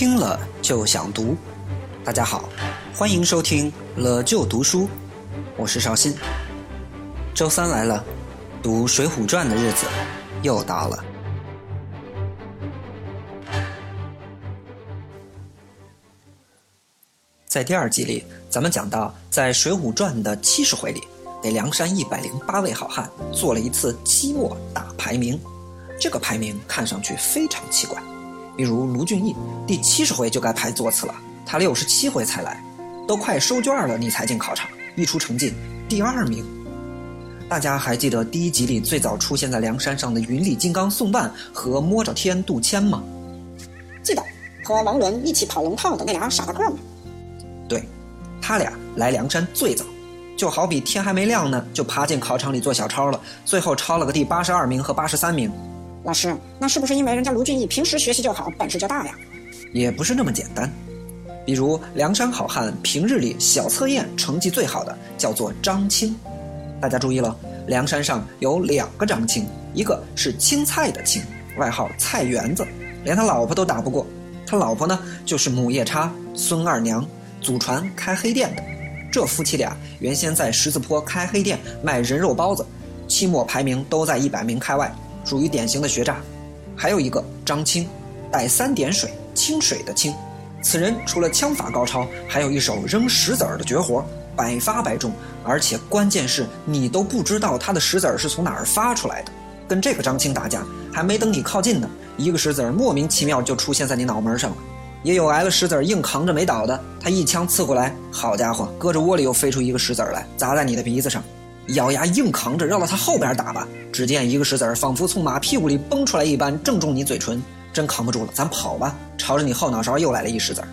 听了就想读。大家好，欢迎收听了就读书，我是绍鑫。周三来了，读《水浒传》的日子又到了。在第二集里，咱们讲到，在《水浒传》的七十回里，给梁山一百零八位好汉做了一次期末大排名。这个排名看上去非常奇怪，比如卢俊义第七十回就该排座次了，他六十七回才来，都快收卷了你才进考场，一出成绩第二名。大家还记得第一集里最早出现在梁山上的云里金刚宋万和摸着天杜迁吗？记得和王伦一起跑龙套的那俩傻大个吗？对，他俩来梁山最早，就好比天还没亮呢，就爬进考场里做小抄了，最后抄了个第八十二名和八十三名。老师，那是不是因为人家卢俊义平时学习就好，本事就大呀？也不是那么简单。比如梁山好汉平日里小测验成绩最好的叫做张青，大家注意了，梁山上有两个张青，一个是青菜的青，外号菜园子，连他老婆都打不过。他老婆呢，就是母夜叉孙二娘。祖传开黑店的，这夫妻俩原先在十字坡开黑店卖人肉包子，期末排名都在一百名开外，属于典型的学渣。还有一个张青，带三点水，清水的清。此人除了枪法高超，还有一手扔石子儿的绝活，百发百中。而且关键是你都不知道他的石子儿是从哪儿发出来的。跟这个张青打架，还没等你靠近呢，一个石子儿莫名其妙就出现在你脑门上了。也有挨了石子儿硬扛着没倒的，他一枪刺过来，好家伙，搁着窝里又飞出一个石子儿来，砸在你的鼻子上，咬牙硬扛着，绕到他后边打吧。只见一个石子儿仿佛从马屁股里崩出来一般，正中你嘴唇，真扛不住了，咱跑吧。朝着你后脑勺又来了一石子儿。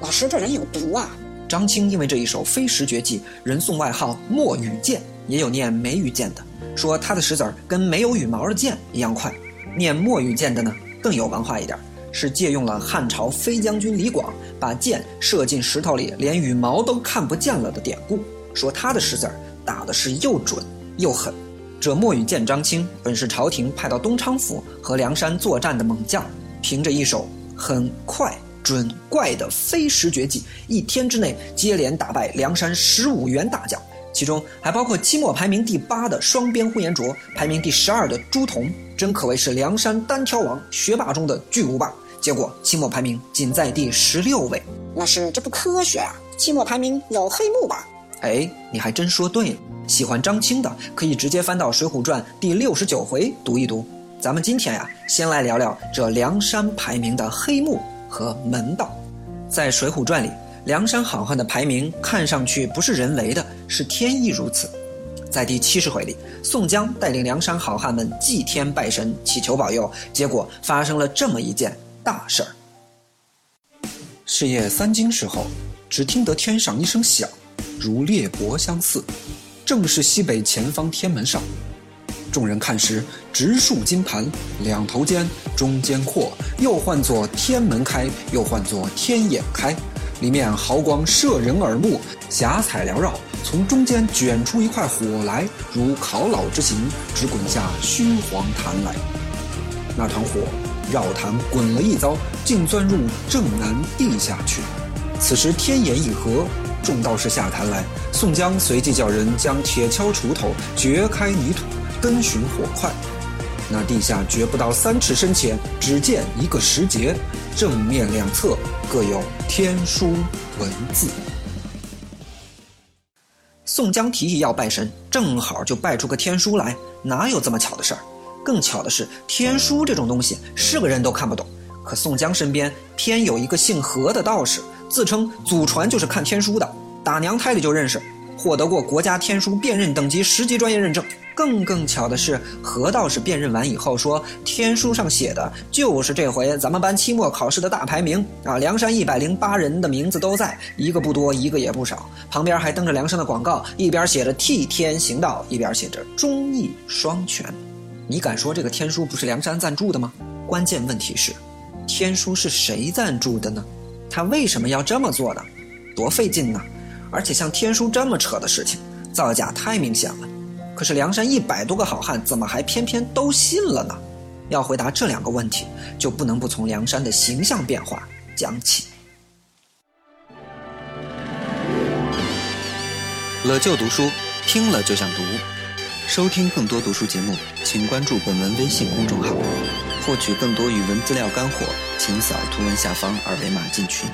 老师，这人有毒啊！张青因为这一手飞石绝技，人送外号墨羽剑，也有念梅羽剑的，说他的石子儿跟没有羽毛的剑一样快。念墨羽剑的呢，更有文化一点。是借用了汉朝飞将军李广把箭射进石头里，连羽毛都看不见了的典故，说他的石子儿打的是又准又狠。这墨羽剑张青本是朝廷派到东昌府和梁山作战的猛将，凭着一手很快准怪的飞石绝技，一天之内接连打败梁山十五员大将，其中还包括期末排名第八的双边呼延灼，排名第十二的朱仝，真可谓是梁山单挑王，学霸中的巨无霸。结果期末排名仅在第十六位，那是这不科学啊！期末排名有黑幕吧？哎，你还真说对了。喜欢张青的可以直接翻到《水浒传》第六十九回读一读。咱们今天呀，先来聊聊这梁山排名的黑幕和门道。在《水浒传》里，梁山好汉的排名看上去不是人为的，是天意如此。在第七十回里，宋江带领梁山好汉们祭天拜神，祈求保佑，结果发生了这么一件。大事儿。是夜三更时候，只听得天上一声响，如裂帛相似，正是西北前方天门上。众人看时，直竖金盘，两头尖，中间阔，又唤作天门开，又唤作天眼开。里面毫光射人耳目，霞彩缭绕，从中间卷出一块火来，如烤老之形，直滚下虚黄潭来。那团火。绕潭滚了一遭，竟钻入正南地下去。此时天眼已合，众道士下坛来。宋江随即叫人将铁锹、锄头掘开泥土，跟寻火块。那地下掘不到三尺深浅，只见一个石碣，正面两侧各有天书文字。宋江提议要拜神，正好就拜出个天书来，哪有这么巧的事儿？更巧的是，天书这种东西是个人都看不懂。可宋江身边偏有一个姓何的道士，自称祖传就是看天书的，打娘胎里就认识，获得过国家天书辨认等级十级专业认证。更更巧的是，何道士辨认完以后说，天书上写的就是这回咱们班期末考试的大排名啊！梁山一百零八人的名字都在，一个不多，一个也不少。旁边还登着梁山的广告，一边写着替天行道，一边写着忠义双全。你敢说这个天书不是梁山赞助的吗？关键问题是，天书是谁赞助的呢？他为什么要这么做呢？多费劲呢！而且像天书这么扯的事情，造假太明显了。可是梁山一百多个好汉，怎么还偏偏都信了呢？要回答这两个问题，就不能不从梁山的形象变化讲起。乐就读书，听了就想读。收听更多读书节目，请关注本文微信公众号。获取更多语文资料干货，请扫图文下方二维码进群。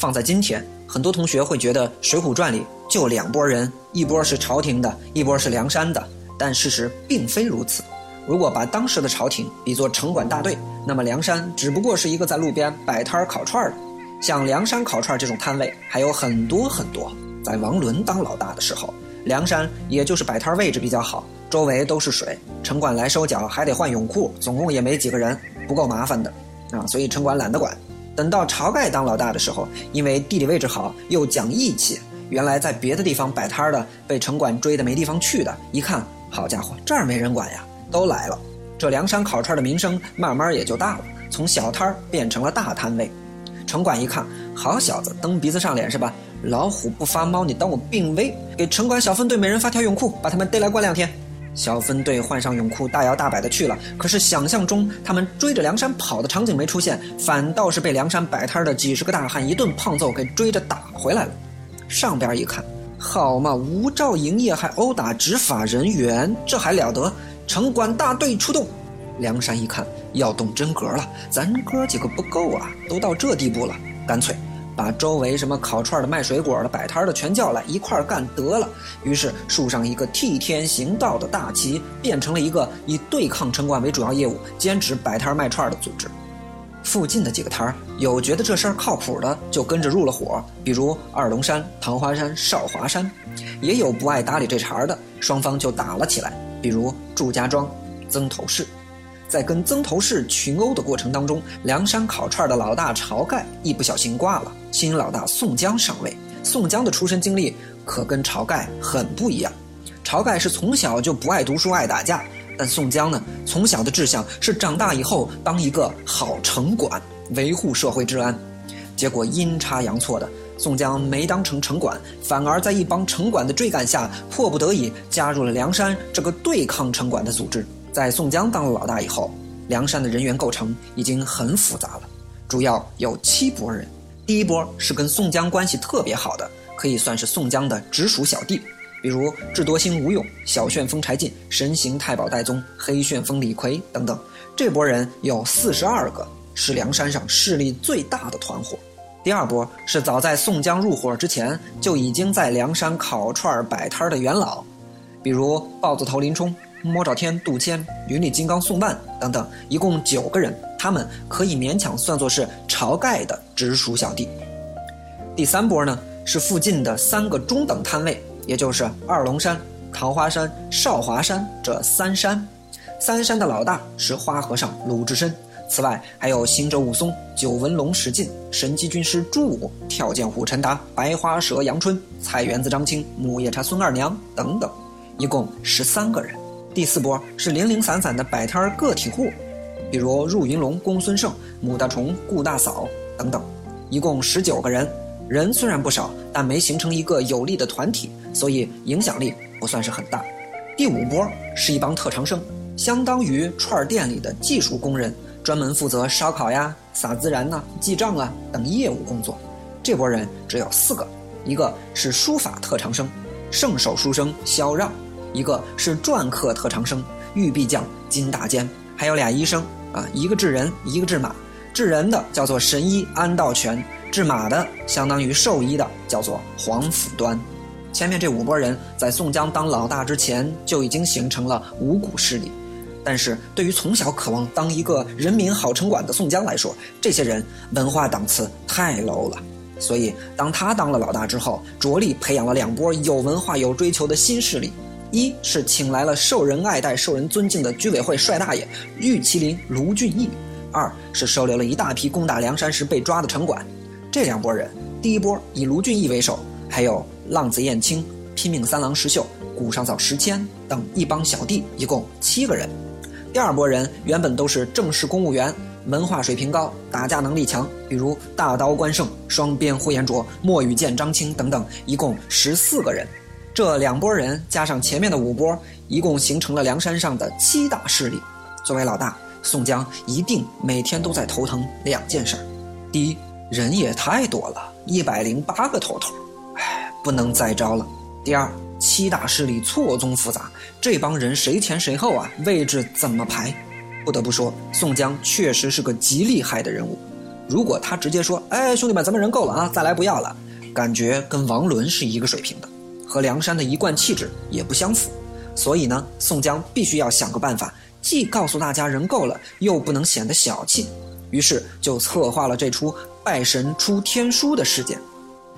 放在今天，很多同学会觉得《水浒传》里就两拨人，一波是朝廷的，一波是梁山的。但事实并非如此。如果把当时的朝廷比作城管大队，那么梁山只不过是一个在路边摆摊烤串的。像梁山烤串这种摊位还有很多很多。在王伦当老大的时候，梁山也就是摆摊位置比较好，周围都是水，城管来收缴还得换泳裤，总共也没几个人，不够麻烦的啊，所以城管懒得管。等到晁盖当老大的时候，因为地理位置好，又讲义气，原来在别的地方摆摊的被城管追的没地方去的，一看，好家伙，这儿没人管呀，都来了。这梁山烤串的名声慢慢也就大了，从小摊变成了大摊位。城管一看，好小子，蹬鼻子上脸是吧？老虎不发猫，你当我病危？给城管小分队每人发条泳裤，把他们逮来关两天。小分队换上泳裤，大摇大摆的去了。可是想象中他们追着梁山跑的场景没出现，反倒是被梁山摆摊的几十个大汉一顿胖揍给追着打回来了。上边一看，好嘛，无照营业还殴打执法人员，这还了得？城管大队出动。梁山一看要动真格了，咱哥几个不够啊，都到这地步了，干脆。把周围什么烤串的、卖水果的、摆摊的全叫来一块干得了。于是树上一个替天行道的大旗，变成了一个以对抗城管为主要业务、坚持摆摊卖串的组织。附近的几个摊儿有觉得这事儿靠谱的，就跟着入了伙，比如二龙山、桃花山、少华山；也有不爱搭理这茬的，双方就打了起来，比如祝家庄、曾头市。在跟曾头市群殴的过程当中，梁山烤串的老大晁盖一不小心挂了，新老大宋江上位。宋江的出身经历可跟晁盖很不一样。晁盖是从小就不爱读书、爱打架，但宋江呢，从小的志向是长大以后当一个好城管，维护社会治安。结果阴差阳错的，宋江没当成城管，反而在一帮城管的追赶下，迫不得已加入了梁山这个对抗城管的组织。在宋江当了老大以后，梁山的人员构成已经很复杂了，主要有七拨人。第一波是跟宋江关系特别好的，可以算是宋江的直属小弟，比如智多星吴用、小旋风柴进、神行太保戴宗、黑旋风李逵等等。这波人有四十二个，是梁山上势力最大的团伙。第二波是早在宋江入伙之前就已经在梁山烤串摆摊的元老，比如豹子头林冲。摸着天、杜迁、云里金刚宋万等等，一共九个人，他们可以勉强算作是晁盖的直属小弟。第三波呢，是附近的三个中等摊位，也就是二龙山、桃花山、少华山这三山。三山的老大是花和尚鲁智深，此外还有行者武松、九纹龙史进、神机军师朱武、跳涧虎陈达、白花蛇杨春、菜园子张青、木叶叉孙二娘等等，一共十三个人。第四波是零零散散的摆摊个体户，比如入云龙公孙胜、母大虫顾大嫂等等，一共十九个人。人虽然不少，但没形成一个有力的团体，所以影响力不算是很大。第五波是一帮特长生，相当于串店里的技术工人，专门负责烧烤呀、撒孜然呐、记账啊等业务工作。这波人只有四个，一个是书法特长生，圣手书生萧让。一个是篆刻特长生玉璧匠金大坚，还有俩医生啊，一个治人，一个治马。治人的叫做神医安道全，治马的相当于兽医的叫做黄甫端。前面这五拨人在宋江当老大之前就已经形成了五股势力，但是对于从小渴望当一个人民好城管的宋江来说，这些人文化档次太 low 了。所以当他当了老大之后，着力培养了两拨有文化有追求的新势力。一是请来了受人爱戴、受人尊敬的居委会帅大爷玉麒麟卢俊义，二是收留了一大批攻打梁山时被抓的城管。这两拨人，第一波以卢俊义为首，还有浪子燕青、拼命三郎石秀、古上早石谦等一帮小弟，一共七个人。第二拨人原本都是正式公务员，文化水平高，打架能力强，比如大刀关胜、双鞭呼延灼、墨羽剑张青等等，一共十四个人。这两拨人加上前面的五拨，一共形成了梁山上的七大势力。作为老大，宋江一定每天都在头疼两件事：第一，人也太多了，一百零八个头头，唉，不能再招了；第二，七大势力错综复杂，这帮人谁前谁后啊？位置怎么排？不得不说，宋江确实是个极厉害的人物。如果他直接说：“哎，兄弟们，咱们人够了啊，再来不要了。”感觉跟王伦是一个水平的，和梁山的一贯气质也不相符。所以呢，宋江必须要想个办法，既告诉大家人够了，又不能显得小气。于是就策划了这出拜神出天书的事件。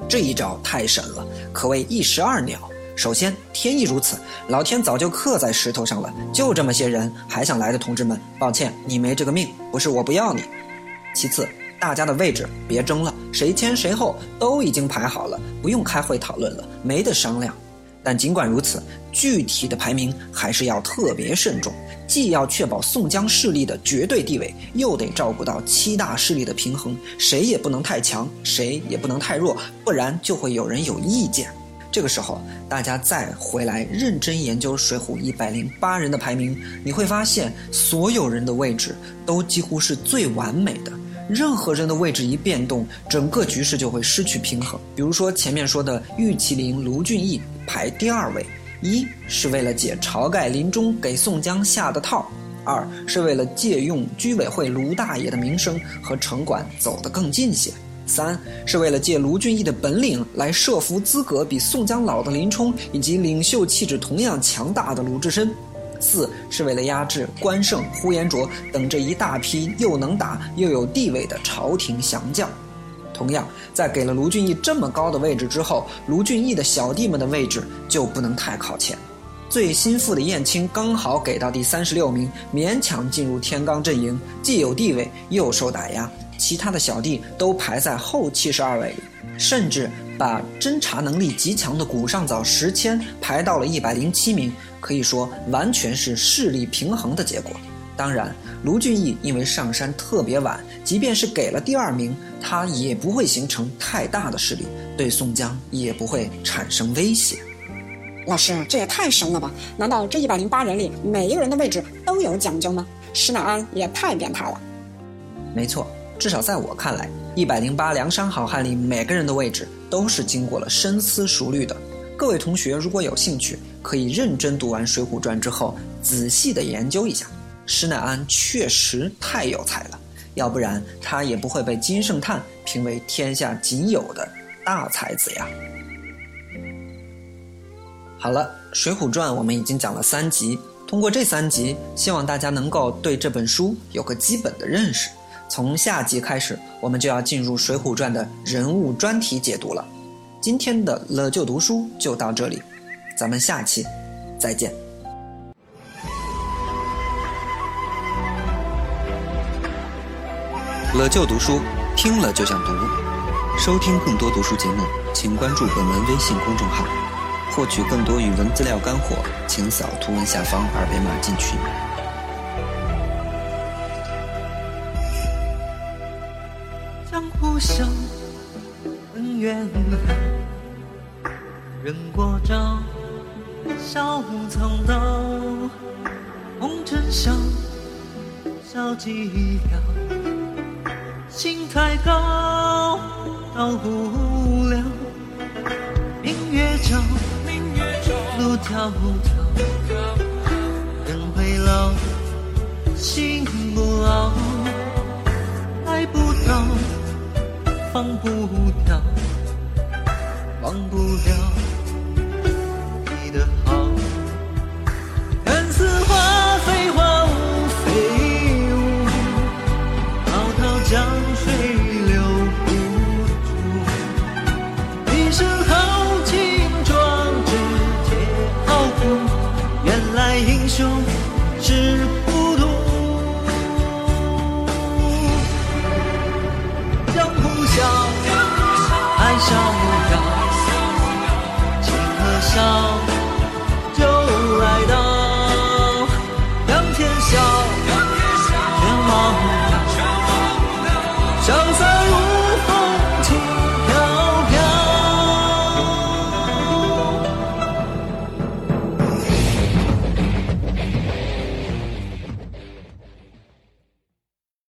这一招太神了，可谓一石二鸟。首先，天意如此，老天早就刻在石头上了。就这么些人，还想来的同志们，抱歉，你没这个命，不是我不要你。其次。大家的位置别争了，谁先谁后都已经排好了，不用开会讨论了，没得商量。但尽管如此，具体的排名还是要特别慎重，既要确保宋江势力的绝对地位，又得照顾到七大势力的平衡，谁也不能太强，谁也不能太弱，不然就会有人有意见。这个时候，大家再回来认真研究《水浒》一百零八人的排名，你会发现，所有人的位置都几乎是最完美的。任何人的位置一变动，整个局势就会失去平衡。比如说前面说的玉麒麟卢俊义排第二位，一是为了解晁盖临终给宋江下的套，二是为了借用居委会卢大爷的名声和城管走得更近些，三是为了借卢俊义的本领来设伏资格比宋江老的林冲以及领袖气质同样强大的鲁智深。四是为了压制关胜、呼延灼等这一大批又能打又有地位的朝廷降将。同样，在给了卢俊义这么高的位置之后，卢俊义的小弟们的位置就不能太靠前。最心腹的燕青刚好给到第三十六名，勉强进入天罡阵营，既有地位又受打压。其他的小弟都排在后七十二位里，甚至把侦查能力极强的古上早石谦排到了一百零七名。可以说，完全是势力平衡的结果。当然，卢俊义因为上山特别晚，即便是给了第二名，他也不会形成太大的势力，对宋江也不会产生威胁。老师，这也太神了吧？难道这一百零八人里，每一个人的位置都有讲究吗？施耐庵也太变态了。没错，至少在我看来，一百零八梁山好汉里，每个人的位置都是经过了深思熟虑的。各位同学，如果有兴趣，可以认真读完《水浒传》之后，仔细的研究一下。施耐庵确实太有才了，要不然他也不会被金圣叹评为天下仅有的大才子呀。好了，《水浒传》我们已经讲了三集，通过这三集，希望大家能够对这本书有个基本的认识。从下集开始，我们就要进入《水浒传》的人物专题解读了。今天的了就读书就到这里，咱们下期再见。了就读书，听了就想读。收听更多读书节目，请关注本文微信公众号。获取更多语文资料干货，请扫图文下方二维码进群。江湖上恩怨人过招，笑藏刀，红尘笑，笑寂寥，心太高，到不了。明月照，路迢迢，人会老，心不老，忘不掉。忘不了你的好，